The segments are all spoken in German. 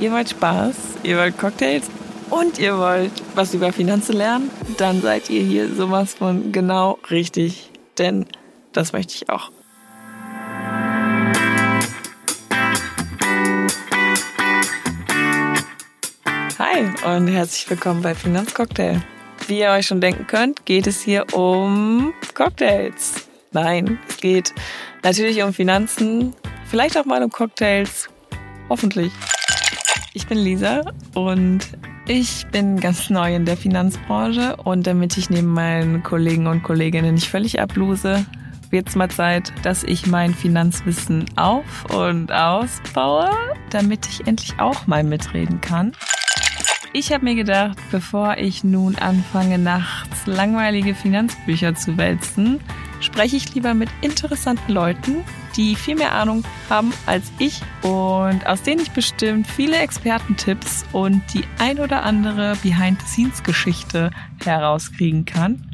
ihr wollt Spaß, ihr wollt Cocktails und ihr wollt was über Finanzen lernen, dann seid ihr hier sowas von genau richtig. Denn das möchte ich auch. Hi und herzlich willkommen bei Finanzcocktail. Wie ihr euch schon denken könnt, geht es hier um Cocktails. Nein, es geht natürlich um Finanzen, vielleicht auch mal um Cocktails. Hoffentlich. Ich bin Lisa und ich bin ganz neu in der Finanzbranche und damit ich neben meinen Kollegen und Kolleginnen nicht völlig ablose, wird es mal Zeit, dass ich mein Finanzwissen auf und ausbaue, damit ich endlich auch mal mitreden kann. Ich habe mir gedacht, bevor ich nun anfange, nachts langweilige Finanzbücher zu wälzen, spreche ich lieber mit interessanten Leuten, die viel mehr Ahnung haben als ich und aus denen ich bestimmt viele Expertentipps und die ein oder andere Behind-the-Scenes-Geschichte herauskriegen kann.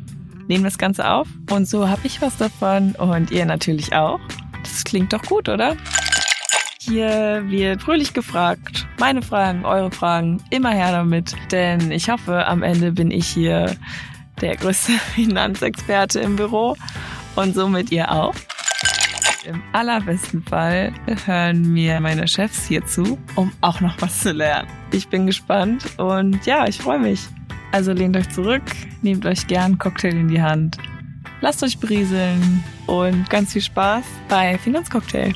Nehmen das Ganze auf und so habe ich was davon und ihr natürlich auch. Das klingt doch gut, oder? Hier wird fröhlich gefragt. Meine Fragen, eure Fragen, immer her damit. Denn ich hoffe, am Ende bin ich hier der größte Finanzexperte im Büro und somit ihr auch. Im allerbesten Fall hören mir meine Chefs hier zu, um auch noch was zu lernen. Ich bin gespannt und ja, ich freue mich. Also lehnt euch zurück, nehmt euch gern einen Cocktail in die Hand, lasst euch berieseln und ganz viel Spaß bei Finanzcocktail.